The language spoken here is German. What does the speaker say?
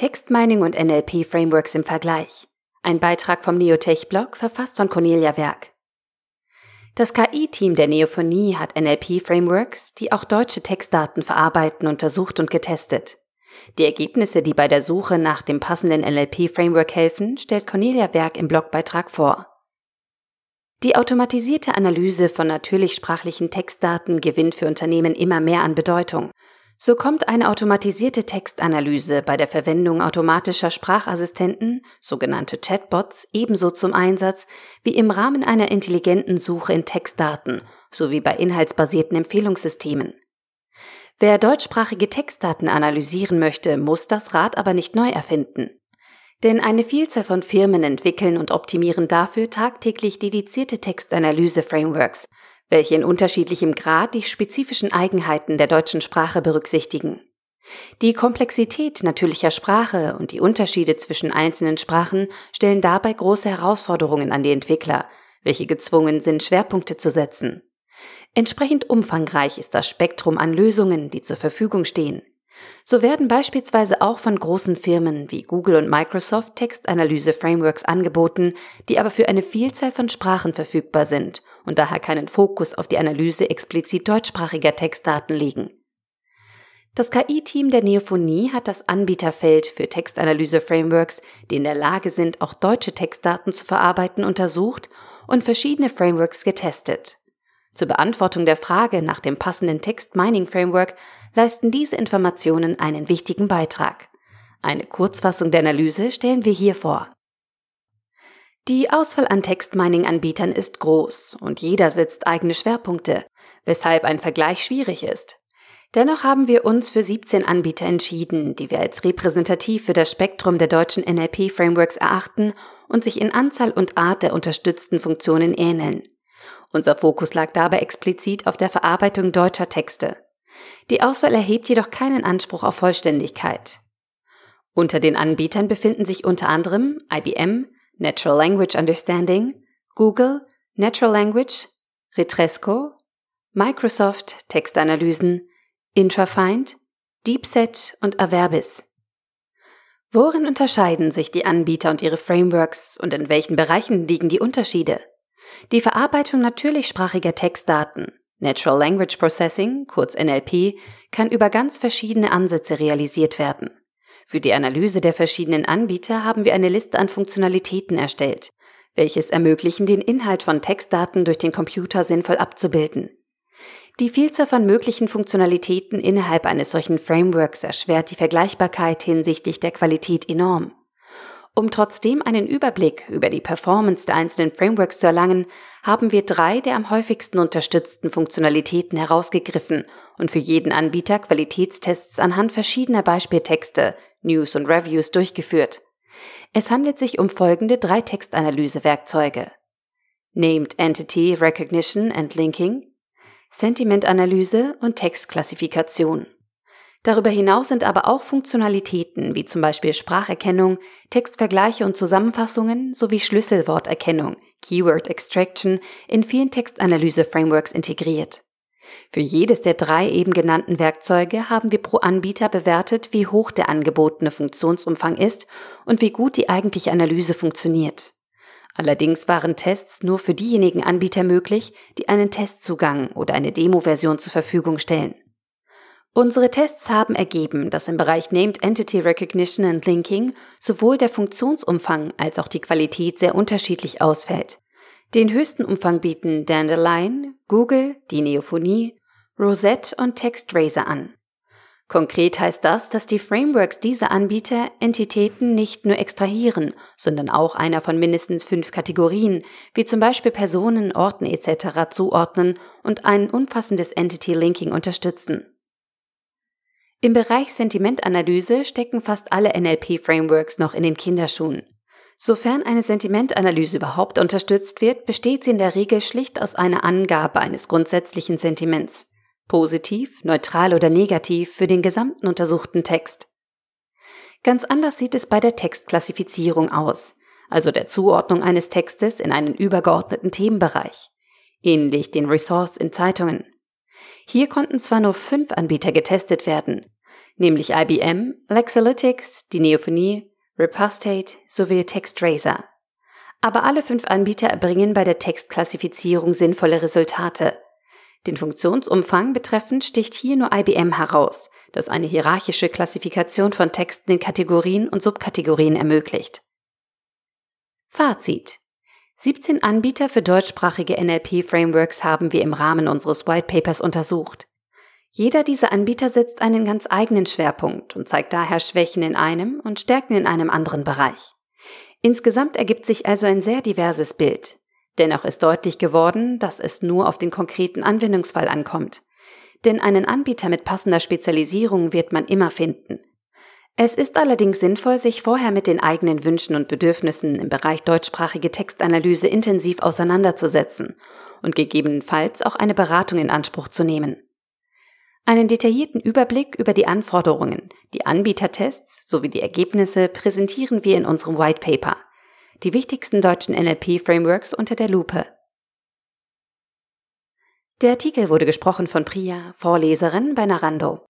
Textmining und NLP Frameworks im Vergleich. Ein Beitrag vom Neotech-Blog, verfasst von Cornelia Werk. Das KI-Team der Neophonie hat NLP-Frameworks, die auch deutsche Textdaten verarbeiten, untersucht und getestet. Die Ergebnisse, die bei der Suche nach dem passenden NLP-Framework helfen, stellt Cornelia Werk im Blogbeitrag vor. Die automatisierte Analyse von natürlich sprachlichen Textdaten gewinnt für Unternehmen immer mehr an Bedeutung. So kommt eine automatisierte Textanalyse bei der Verwendung automatischer Sprachassistenten, sogenannte Chatbots, ebenso zum Einsatz wie im Rahmen einer intelligenten Suche in Textdaten sowie bei inhaltsbasierten Empfehlungssystemen. Wer deutschsprachige Textdaten analysieren möchte, muss das Rad aber nicht neu erfinden. Denn eine Vielzahl von Firmen entwickeln und optimieren dafür tagtäglich dedizierte Textanalyse-Frameworks, welche in unterschiedlichem Grad die spezifischen Eigenheiten der deutschen Sprache berücksichtigen. Die Komplexität natürlicher Sprache und die Unterschiede zwischen einzelnen Sprachen stellen dabei große Herausforderungen an die Entwickler, welche gezwungen sind, Schwerpunkte zu setzen. Entsprechend umfangreich ist das Spektrum an Lösungen, die zur Verfügung stehen. So werden beispielsweise auch von großen Firmen wie Google und Microsoft Textanalyse-Frameworks angeboten, die aber für eine Vielzahl von Sprachen verfügbar sind und daher keinen Fokus auf die Analyse explizit deutschsprachiger Textdaten legen. Das KI-Team der Neophonie hat das Anbieterfeld für Textanalyse-Frameworks, die in der Lage sind, auch deutsche Textdaten zu verarbeiten, untersucht und verschiedene Frameworks getestet. Zur Beantwortung der Frage nach dem passenden Text-Mining-Framework leisten diese Informationen einen wichtigen Beitrag. Eine Kurzfassung der Analyse stellen wir hier vor. Die Auswahl an Text-Mining-Anbietern ist groß und jeder setzt eigene Schwerpunkte, weshalb ein Vergleich schwierig ist. Dennoch haben wir uns für 17 Anbieter entschieden, die wir als repräsentativ für das Spektrum der deutschen NLP-Frameworks erachten und sich in Anzahl und Art der unterstützten Funktionen ähneln. Unser Fokus lag dabei explizit auf der Verarbeitung deutscher Texte. Die Auswahl erhebt jedoch keinen Anspruch auf Vollständigkeit. Unter den Anbietern befinden sich unter anderem IBM, Natural Language Understanding, Google, Natural Language, Retresco, Microsoft Textanalysen, Intrafind, DeepSet und Averbis. Worin unterscheiden sich die Anbieter und ihre Frameworks und in welchen Bereichen liegen die Unterschiede? Die Verarbeitung natürlichsprachiger Textdaten, Natural Language Processing, kurz NLP, kann über ganz verschiedene Ansätze realisiert werden. Für die Analyse der verschiedenen Anbieter haben wir eine Liste an Funktionalitäten erstellt, welches ermöglichen, den Inhalt von Textdaten durch den Computer sinnvoll abzubilden. Die Vielzahl von möglichen Funktionalitäten innerhalb eines solchen Frameworks erschwert die Vergleichbarkeit hinsichtlich der Qualität enorm. Um trotzdem einen Überblick über die Performance der einzelnen Frameworks zu erlangen, haben wir drei der am häufigsten unterstützten Funktionalitäten herausgegriffen und für jeden Anbieter Qualitätstests anhand verschiedener Beispieltexte, News und Reviews durchgeführt. Es handelt sich um folgende drei Textanalyse-Werkzeuge. Named Entity Recognition and Linking, Sentimentanalyse und Textklassifikation. Darüber hinaus sind aber auch Funktionalitäten wie zum Beispiel Spracherkennung, Textvergleiche und Zusammenfassungen sowie Schlüsselworterkennung, Keyword Extraction in vielen Textanalyse-Frameworks integriert. Für jedes der drei eben genannten Werkzeuge haben wir pro Anbieter bewertet, wie hoch der angebotene Funktionsumfang ist und wie gut die eigentliche Analyse funktioniert. Allerdings waren Tests nur für diejenigen Anbieter möglich, die einen Testzugang oder eine Demo-Version zur Verfügung stellen. Unsere Tests haben ergeben, dass im Bereich Named Entity Recognition and Linking sowohl der Funktionsumfang als auch die Qualität sehr unterschiedlich ausfällt. Den höchsten Umfang bieten Dandelion, Google, die Neophonie, Rosette und TextRaiser an. Konkret heißt das, dass die Frameworks dieser Anbieter Entitäten nicht nur extrahieren, sondern auch einer von mindestens fünf Kategorien, wie zum Beispiel Personen, Orten etc. zuordnen und ein umfassendes Entity Linking unterstützen. Im Bereich Sentimentanalyse stecken fast alle NLP-Frameworks noch in den Kinderschuhen. Sofern eine Sentimentanalyse überhaupt unterstützt wird, besteht sie in der Regel schlicht aus einer Angabe eines grundsätzlichen Sentiments. Positiv, neutral oder negativ für den gesamten untersuchten Text. Ganz anders sieht es bei der Textklassifizierung aus, also der Zuordnung eines Textes in einen übergeordneten Themenbereich, ähnlich den Resource in Zeitungen. Hier konnten zwar nur fünf Anbieter getestet werden, nämlich IBM, Lexalytics, die Neophonie, Repustate sowie TextRaiser. Aber alle fünf Anbieter erbringen bei der Textklassifizierung sinnvolle Resultate. Den Funktionsumfang betreffend sticht hier nur IBM heraus, das eine hierarchische Klassifikation von Texten in Kategorien und Subkategorien ermöglicht. Fazit 17 Anbieter für deutschsprachige NLP-Frameworks haben wir im Rahmen unseres White Papers untersucht. Jeder dieser Anbieter setzt einen ganz eigenen Schwerpunkt und zeigt daher Schwächen in einem und Stärken in einem anderen Bereich. Insgesamt ergibt sich also ein sehr diverses Bild. Dennoch ist deutlich geworden, dass es nur auf den konkreten Anwendungsfall ankommt. Denn einen Anbieter mit passender Spezialisierung wird man immer finden. Es ist allerdings sinnvoll, sich vorher mit den eigenen Wünschen und Bedürfnissen im Bereich deutschsprachige Textanalyse intensiv auseinanderzusetzen und gegebenenfalls auch eine Beratung in Anspruch zu nehmen. Einen detaillierten Überblick über die Anforderungen, die Anbietertests sowie die Ergebnisse präsentieren wir in unserem White Paper. Die wichtigsten deutschen NLP-Frameworks unter der Lupe. Der Artikel wurde gesprochen von Priya, Vorleserin bei Narando.